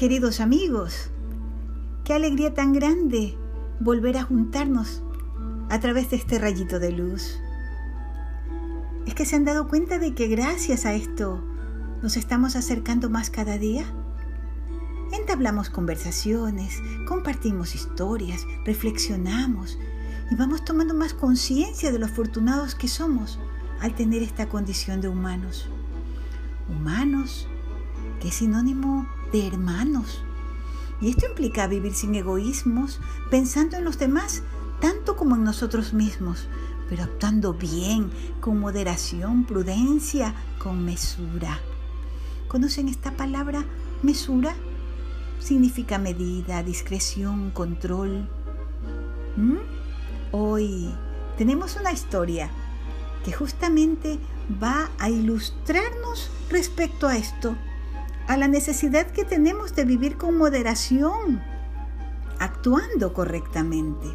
queridos amigos. Qué alegría tan grande volver a juntarnos a través de este rayito de luz. ¿Es que se han dado cuenta de que gracias a esto nos estamos acercando más cada día? Entablamos conversaciones, compartimos historias, reflexionamos y vamos tomando más conciencia de lo afortunados que somos al tener esta condición de humanos. Humanos, que es sinónimo de hermanos. Y esto implica vivir sin egoísmos, pensando en los demás tanto como en nosotros mismos, pero actuando bien, con moderación, prudencia, con mesura. ¿Conocen esta palabra mesura? Significa medida, discreción, control. ¿Mm? Hoy tenemos una historia que justamente va a ilustrarnos respecto a esto a la necesidad que tenemos de vivir con moderación, actuando correctamente.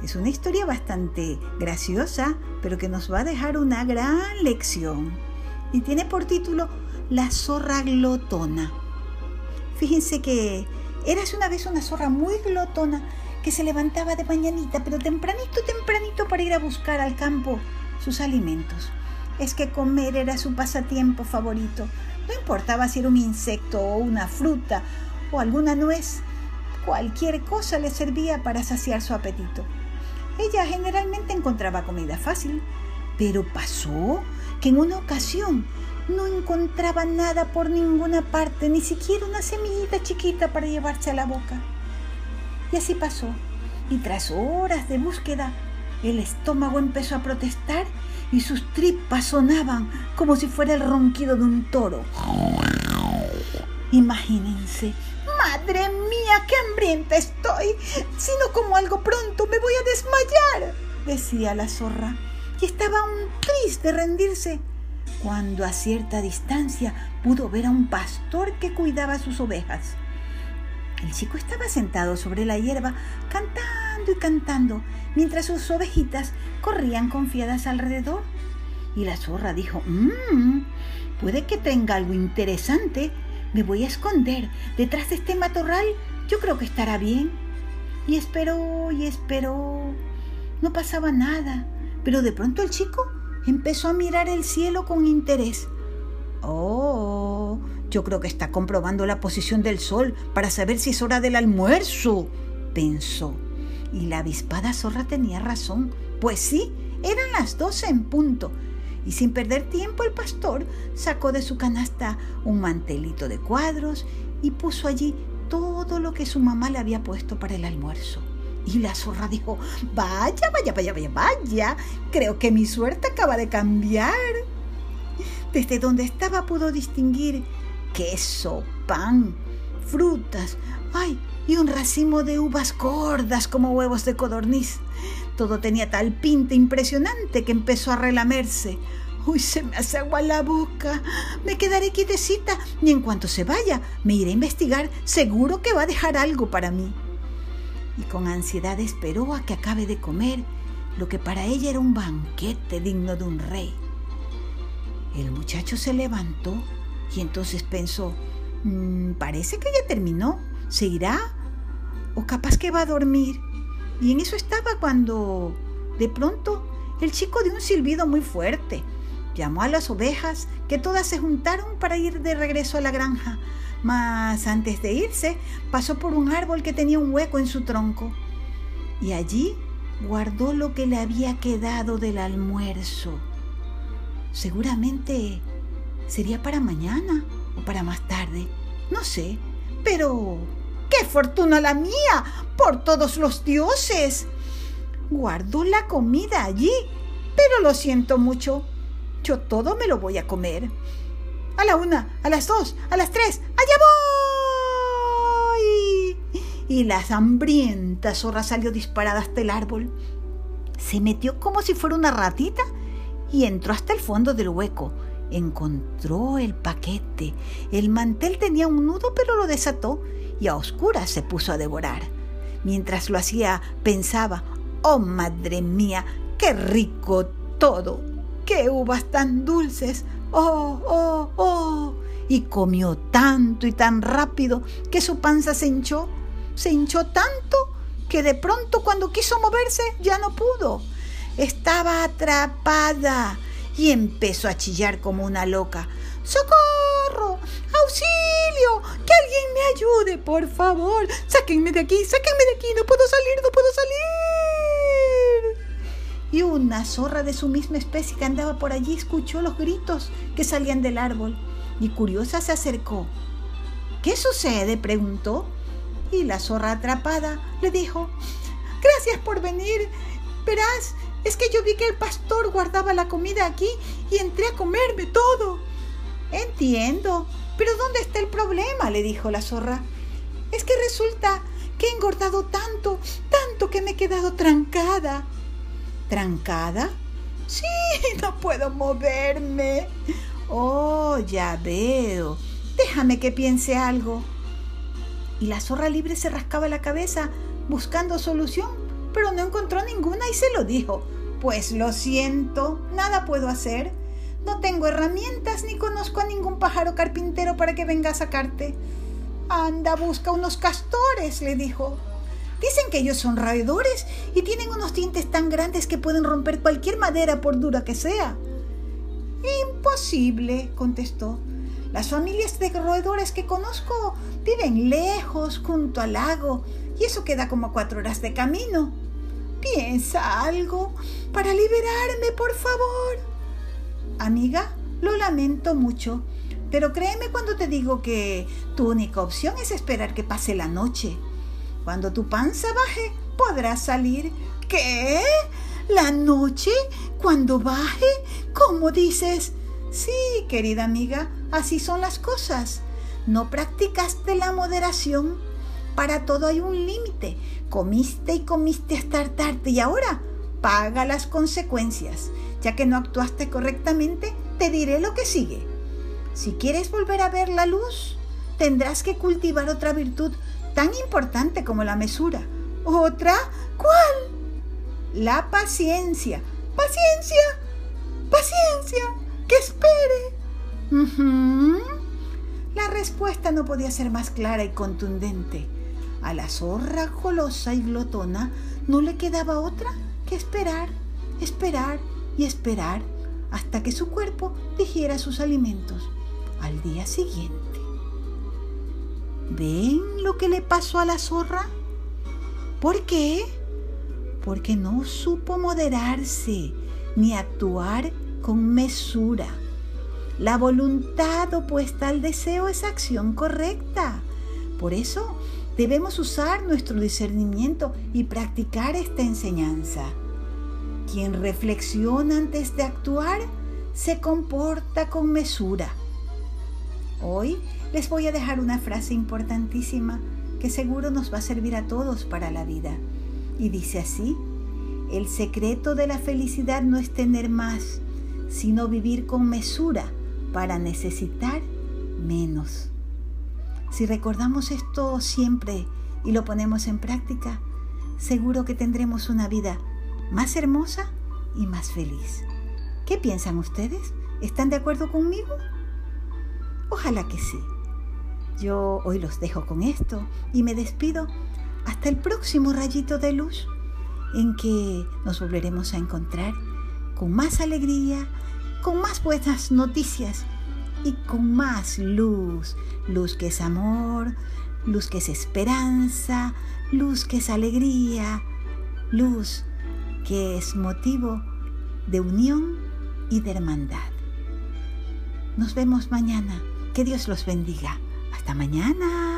Es una historia bastante graciosa, pero que nos va a dejar una gran lección. Y tiene por título La zorra glotona. Fíjense que eras una vez una zorra muy glotona que se levantaba de mañanita, pero tempranito, tempranito para ir a buscar al campo sus alimentos. Es que comer era su pasatiempo favorito. Importaba si era un insecto o una fruta o alguna nuez, cualquier cosa le servía para saciar su apetito. Ella generalmente encontraba comida fácil, pero pasó que en una ocasión no encontraba nada por ninguna parte, ni siquiera una semillita chiquita para llevarse a la boca. Y así pasó, y tras horas de búsqueda, el estómago empezó a protestar y sus tripas sonaban como si fuera el ronquido de un toro. Imagínense, madre mía, qué hambrienta estoy. Si no como algo pronto me voy a desmayar, decía la zorra. Y estaba un triste rendirse cuando a cierta distancia pudo ver a un pastor que cuidaba sus ovejas. El chico estaba sentado sobre la hierba, cantando y cantando, mientras sus ovejitas corrían confiadas alrededor. Y la zorra dijo, mmm, puede que tenga algo interesante. Me voy a esconder detrás de este matorral. Yo creo que estará bien. Y esperó y esperó. No pasaba nada. Pero de pronto el chico empezó a mirar el cielo con interés. Oh, yo creo que está comprobando la posición del sol para saber si es hora del almuerzo, pensó. Y la avispada zorra tenía razón, pues sí, eran las doce en punto. Y sin perder tiempo el pastor sacó de su canasta un mantelito de cuadros y puso allí todo lo que su mamá le había puesto para el almuerzo. Y la zorra dijo, vaya, vaya, vaya, vaya, vaya, creo que mi suerte acaba de cambiar. Desde donde estaba pudo distinguir queso, pan, frutas, ay, y un racimo de uvas gordas como huevos de codorniz. Todo tenía tal pinta impresionante que empezó a relamerse. Uy, se me hace agua la boca. Me quedaré quietecita y en cuanto se vaya me iré a investigar. Seguro que va a dejar algo para mí. Y con ansiedad esperó a que acabe de comer lo que para ella era un banquete digno de un rey. El muchacho se levantó y entonces pensó, mm, parece que ya terminó, ¿se irá? ¿O capaz que va a dormir? Y en eso estaba cuando, de pronto, el chico dio un silbido muy fuerte. Llamó a las ovejas, que todas se juntaron para ir de regreso a la granja. Mas antes de irse, pasó por un árbol que tenía un hueco en su tronco. Y allí guardó lo que le había quedado del almuerzo. Seguramente ¿Sería para mañana o para más tarde? No sé. Pero... ¡Qué fortuna la mía! ¡Por todos los dioses! Guardo la comida allí, pero lo siento mucho. Yo todo me lo voy a comer. A la una, a las dos, a las tres, ¡allá voy! Y la hambrienta zorra salió disparada hasta el árbol. Se metió como si fuera una ratita y entró hasta el fondo del hueco encontró el paquete. El mantel tenía un nudo, pero lo desató y a oscuras se puso a devorar. Mientras lo hacía, pensaba, oh madre mía, qué rico todo, qué uvas tan dulces, oh, oh, oh. y comió tanto y tan rápido que su panza se hinchó. Se hinchó tanto que de pronto cuando quiso moverse ya no pudo. Estaba atrapada y empezó a chillar como una loca. ¡Socorro! ¡Auxilio! ¡Que alguien me ayude, por favor! ¡Sáquenme de aquí! ¡Sáquenme de aquí! ¡No puedo salir! ¡No puedo salir! Y una zorra de su misma especie que andaba por allí escuchó los gritos que salían del árbol y curiosa se acercó. ¿Qué sucede? preguntó. Y la zorra atrapada le dijo, Gracias por venir. Verás, es que yo vi que el pastor guardaba la comida aquí y entré a comerme todo. Entiendo, pero ¿dónde está el problema? le dijo la zorra. Es que resulta que he engordado tanto, tanto que me he quedado trancada. ¿Trancada? Sí, no puedo moverme. Oh, ya veo. Déjame que piense algo. Y la zorra libre se rascaba la cabeza buscando solución, pero no encontró ninguna y se lo dijo. Pues lo siento, nada puedo hacer. No tengo herramientas ni conozco a ningún pájaro carpintero para que venga a sacarte. Anda, busca unos castores, le dijo. Dicen que ellos son roedores y tienen unos dientes tan grandes que pueden romper cualquier madera por dura que sea. Imposible, contestó. Las familias de roedores que conozco viven lejos, junto al lago, y eso queda como cuatro horas de camino. Piensa algo para liberarme, por favor. Amiga, lo lamento mucho, pero créeme cuando te digo que tu única opción es esperar que pase la noche. Cuando tu panza baje, podrás salir. ¿Qué? ¿La noche? ¿Cuando baje? ¿Cómo dices? Sí, querida amiga, así son las cosas. No practicaste la moderación. Para todo hay un límite. Comiste y comiste hasta tarde y ahora paga las consecuencias. Ya que no actuaste correctamente, te diré lo que sigue. Si quieres volver a ver la luz, tendrás que cultivar otra virtud tan importante como la mesura. ¿Otra? ¿Cuál? La paciencia. Paciencia. Paciencia. Que espere. La respuesta no podía ser más clara y contundente. A la zorra golosa y glotona no le quedaba otra que esperar, esperar y esperar hasta que su cuerpo digiera sus alimentos al día siguiente. ¿Ven lo que le pasó a la zorra? ¿Por qué? Porque no supo moderarse ni actuar con mesura. La voluntad opuesta al deseo es acción correcta. Por eso debemos usar nuestro discernimiento y practicar esta enseñanza. Quien reflexiona antes de actuar se comporta con mesura. Hoy les voy a dejar una frase importantísima que seguro nos va a servir a todos para la vida. Y dice así, el secreto de la felicidad no es tener más, sino vivir con mesura para necesitar menos. Si recordamos esto siempre y lo ponemos en práctica, seguro que tendremos una vida más hermosa y más feliz. ¿Qué piensan ustedes? ¿Están de acuerdo conmigo? Ojalá que sí. Yo hoy los dejo con esto y me despido hasta el próximo rayito de luz en que nos volveremos a encontrar con más alegría, con más buenas noticias y con más luz, luz que es amor, luz que es esperanza, luz que es alegría, luz que es motivo de unión y de hermandad. Nos vemos mañana. Que Dios los bendiga. Hasta mañana.